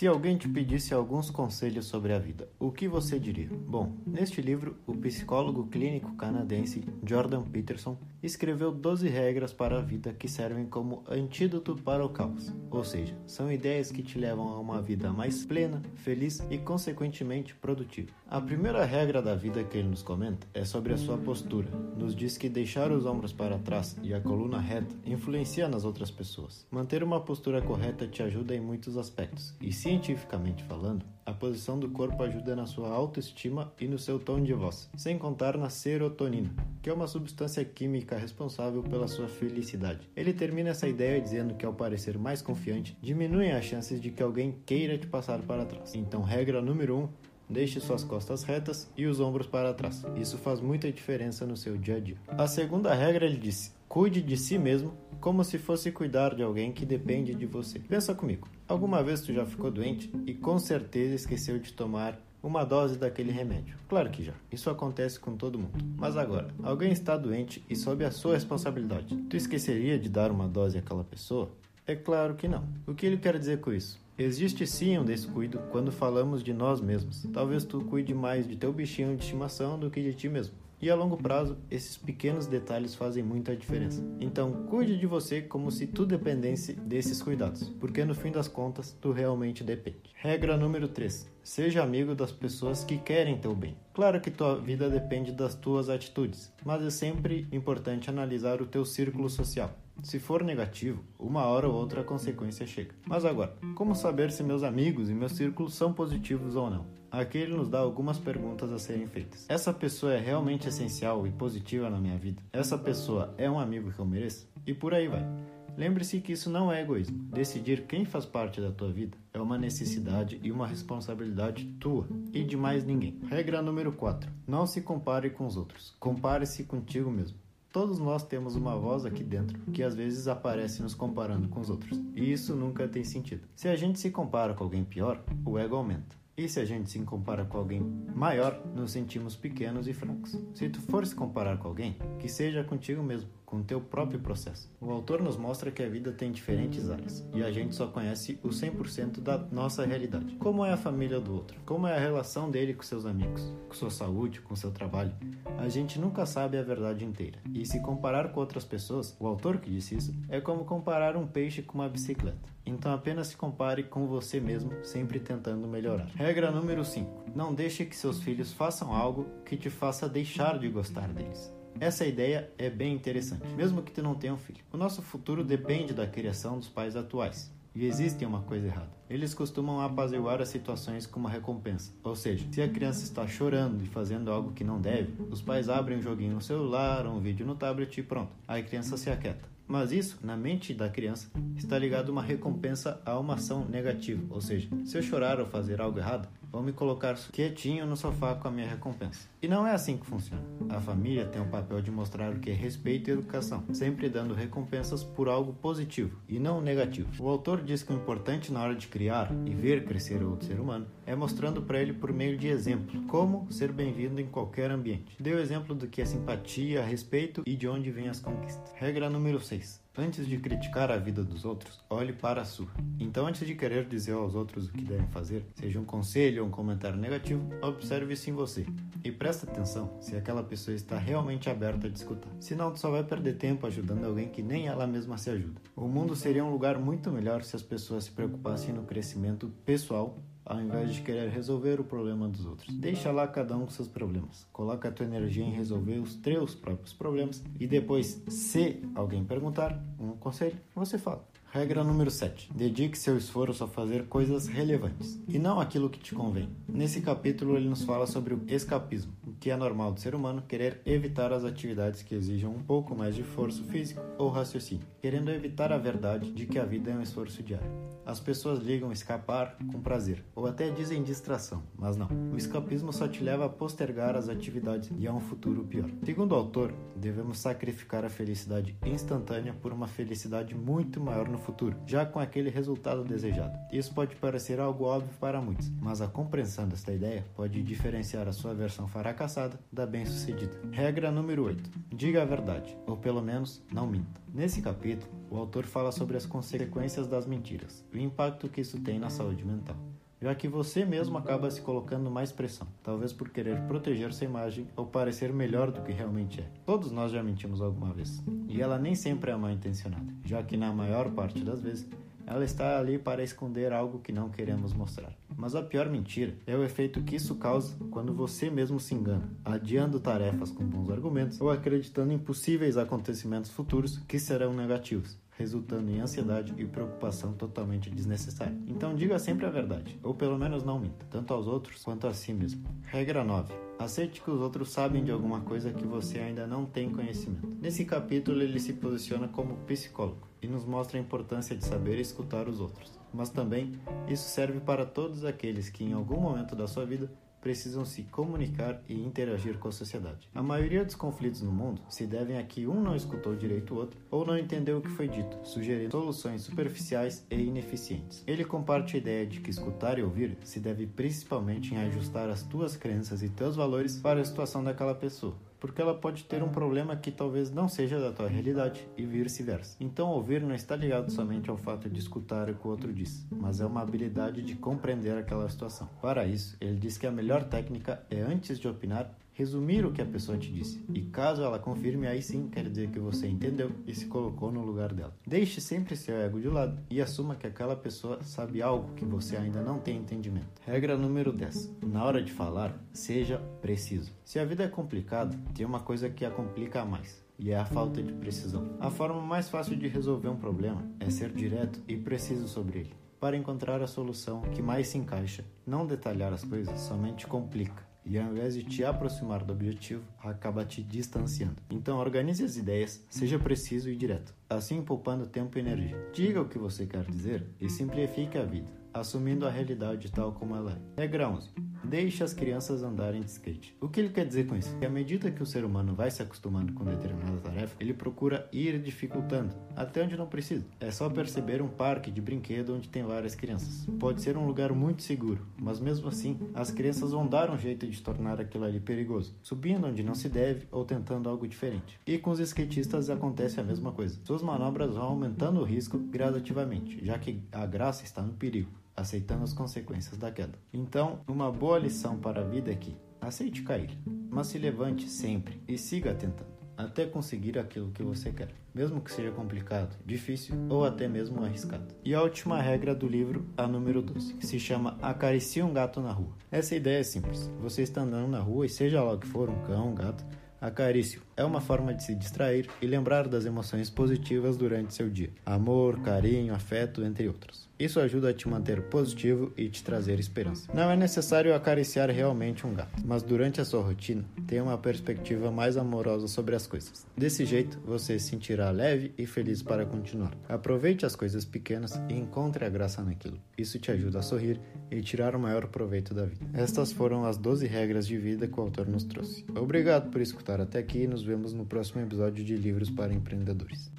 Se alguém te pedisse alguns conselhos sobre a vida, o que você diria? Bom, neste livro, o psicólogo clínico canadense Jordan Peterson escreveu 12 regras para a vida que servem como antídoto para o caos, ou seja, são ideias que te levam a uma vida mais plena, feliz e, consequentemente, produtiva. A primeira regra da vida que ele nos comenta é sobre a sua postura. Nos diz que deixar os ombros para trás e a coluna reta influencia nas outras pessoas. Manter uma postura correta te ajuda em muitos aspectos, e cientificamente falando, a posição do corpo ajuda na sua autoestima e no seu tom de voz, sem contar na serotonina, que é uma substância química responsável pela sua felicidade. Ele termina essa ideia dizendo que ao parecer mais confiante, diminuem as chances de que alguém queira te passar para trás. Então, regra número 1, um, Deixe suas costas retas e os ombros para trás. Isso faz muita diferença no seu dia a dia. A segunda regra ele disse: cuide de si mesmo como se fosse cuidar de alguém que depende de você. Pensa comigo. Alguma vez tu já ficou doente e com certeza esqueceu de tomar uma dose daquele remédio. Claro que já. Isso acontece com todo mundo. Mas agora, alguém está doente e sob a sua responsabilidade. Tu esqueceria de dar uma dose àquela pessoa? É claro que não. O que ele quer dizer com isso? Existe sim um descuido quando falamos de nós mesmos. Talvez tu cuide mais de teu bichinho de estimação do que de ti mesmo. E a longo prazo, esses pequenos detalhes fazem muita diferença. Então, cuide de você como se tu dependesse desses cuidados, porque no fim das contas, tu realmente depende. Regra número 3. Seja amigo das pessoas que querem teu bem. Claro que tua vida depende das tuas atitudes, mas é sempre importante analisar o teu círculo social. Se for negativo, uma hora ou outra a consequência chega. Mas agora, como saber se meus amigos e meu círculo são positivos ou não? Aqui ele nos dá algumas perguntas a serem feitas. Essa pessoa é realmente essencial e positiva na minha vida? Essa pessoa é um amigo que eu mereço? E por aí vai. Lembre-se que isso não é egoísmo. Decidir quem faz parte da tua vida é uma necessidade e uma responsabilidade tua e de mais ninguém. Regra número 4. Não se compare com os outros. Compare-se contigo mesmo. Todos nós temos uma voz aqui dentro que às vezes aparece nos comparando com os outros, e isso nunca tem sentido. Se a gente se compara com alguém pior, o ego aumenta. E se a gente se compara com alguém maior, nos sentimos pequenos e fracos. Se tu for se comparar com alguém, que seja contigo mesmo com o teu próprio processo. O autor nos mostra que a vida tem diferentes áreas e a gente só conhece o 100% da nossa realidade. Como é a família do outro? Como é a relação dele com seus amigos? Com sua saúde, com seu trabalho? A gente nunca sabe a verdade inteira. E se comparar com outras pessoas, o autor que disse isso, é como comparar um peixe com uma bicicleta. Então apenas se compare com você mesmo, sempre tentando melhorar. Regra número 5: Não deixe que seus filhos façam algo que te faça deixar de gostar deles. Essa ideia é bem interessante, mesmo que tu não tenha um filho. O nosso futuro depende da criação dos pais atuais. E existe uma coisa errada. Eles costumam apaziguar as situações com uma recompensa. Ou seja, se a criança está chorando e fazendo algo que não deve, os pais abrem um joguinho no celular, um vídeo no tablet e pronto. Aí a criança se aquieta. Mas isso, na mente da criança, está ligado uma recompensa a uma ação negativa. Ou seja, se eu chorar ou fazer algo errado, vão me colocar quietinho no sofá com a minha recompensa. E não é assim que funciona. A família tem o papel de mostrar o que é respeito e educação, sempre dando recompensas por algo positivo e não negativo. O autor diz que o importante na hora de criar e ver crescer outro ser humano é mostrando para ele por meio de exemplo como ser bem-vindo em qualquer ambiente. Deu exemplo do que é simpatia, respeito e de onde vêm as conquistas. Regra número 6. Antes de criticar a vida dos outros, olhe para a sua. Então, antes de querer dizer aos outros o que devem fazer, seja um conselho ou um comentário negativo, observe isso em você. E preste atenção se aquela pessoa está realmente aberta a escutar. Senão, só vai perder tempo ajudando alguém que nem ela mesma se ajuda. O mundo seria um lugar muito melhor se as pessoas se preocupassem no crescimento pessoal ao invés de querer resolver o problema dos outros. Deixa lá cada um com seus problemas. Coloca a tua energia em resolver os teus próprios problemas e depois, se alguém perguntar um conselho, você fala. Regra número 7. Dedique seu esforço a fazer coisas relevantes e não aquilo que te convém. Nesse capítulo ele nos fala sobre o escapismo, que é normal do ser humano querer evitar as atividades que exijam um pouco mais de esforço físico ou raciocínio, querendo evitar a verdade de que a vida é um esforço diário. As pessoas ligam escapar com prazer, ou até dizem distração, mas não. O escapismo só te leva a postergar as atividades e a um futuro pior. Segundo o autor, devemos sacrificar a felicidade instantânea por uma felicidade muito maior no futuro, já com aquele resultado desejado. Isso pode parecer algo óbvio para muitos, mas a compreensão desta ideia pode diferenciar a sua versão fracassada da bem-sucedida. Regra número 8. Diga a verdade, ou pelo menos não minta. Nesse capítulo, o autor fala sobre as consequências das mentiras o impacto que isso tem na saúde mental já que você mesmo acaba se colocando mais pressão, talvez por querer proteger sua imagem ou parecer melhor do que realmente é. Todos nós já mentimos alguma vez, e ela nem sempre é mal intencionada, já que na maior parte das vezes ela está ali para esconder algo que não queremos mostrar. Mas a pior mentira é o efeito que isso causa quando você mesmo se engana, adiando tarefas com bons argumentos ou acreditando em possíveis acontecimentos futuros que serão negativos resultando em ansiedade e preocupação totalmente desnecessária. Então diga sempre a verdade, ou pelo menos não minta, tanto aos outros quanto a si mesmo. Regra 9. Aceite que os outros sabem de alguma coisa que você ainda não tem conhecimento. Nesse capítulo, ele se posiciona como psicólogo e nos mostra a importância de saber escutar os outros. Mas também isso serve para todos aqueles que, em algum momento da sua vida, precisam se comunicar e interagir com a sociedade. A maioria dos conflitos no mundo se devem a que um não escutou direito o outro ou não entendeu o que foi dito, sugerindo soluções superficiais e ineficientes. Ele comparte a ideia de que escutar e ouvir se deve principalmente em ajustar as tuas crenças e teus valores para a situação daquela pessoa porque ela pode ter um problema que talvez não seja da tua realidade e vice-versa. Então, ouvir não está ligado somente ao fato de escutar o que o outro diz, mas é uma habilidade de compreender aquela situação. Para isso, ele diz que a melhor técnica é antes de opinar, resumir o que a pessoa te disse. E caso ela confirme, aí sim quer dizer que você entendeu e se colocou no lugar dela. Deixe sempre seu ego de lado e assuma que aquela pessoa sabe algo que você ainda não tem entendimento. Regra número 10. Na hora de falar, seja preciso. Se a vida é complicada, tem uma coisa que a complica mais e é a falta de precisão. A forma mais fácil de resolver um problema é ser direto e preciso sobre ele, para encontrar a solução que mais se encaixa. Não detalhar as coisas somente complica e ao invés de te aproximar do objetivo, acaba te distanciando. Então organize as ideias, seja preciso e direto, assim poupando tempo e energia. Diga o que você quer dizer e simplifique a vida, assumindo a realidade tal como ela é. Regra 11. Deixe as crianças andarem de skate. O que ele quer dizer com isso? Que à medida que o ser humano vai se acostumando com determinada tarefa, ele procura ir dificultando, até onde não precisa. É só perceber um parque de brinquedo onde tem várias crianças. Pode ser um lugar muito seguro, mas mesmo assim, as crianças vão dar um jeito de tornar aquilo ali perigoso, subindo onde não se deve ou tentando algo diferente. E com os skatistas acontece a mesma coisa. Suas manobras vão aumentando o risco gradativamente, já que a graça está no perigo aceitando as consequências da queda. Então, uma boa lição para a vida é que aceite cair, mas se levante sempre e siga tentando até conseguir aquilo que você quer, mesmo que seja complicado, difícil ou até mesmo arriscado. E a última regra do livro, a número 12, que se chama Acaricie um gato na rua. Essa ideia é simples. Você está andando na rua e seja lá o que for, um cão, um gato, acaricie é uma forma de se distrair e lembrar das emoções positivas durante seu dia. Amor, carinho, afeto, entre outros. Isso ajuda a te manter positivo e te trazer esperança. Não é necessário acariciar realmente um gato, mas durante a sua rotina, tenha uma perspectiva mais amorosa sobre as coisas. Desse jeito, você se sentirá leve e feliz para continuar. Aproveite as coisas pequenas e encontre a graça naquilo. Isso te ajuda a sorrir e tirar o maior proveito da vida. Estas foram as 12 regras de vida que o autor nos trouxe. Obrigado por escutar até aqui e nos vemos no próximo episódio de Livros para Empreendedores.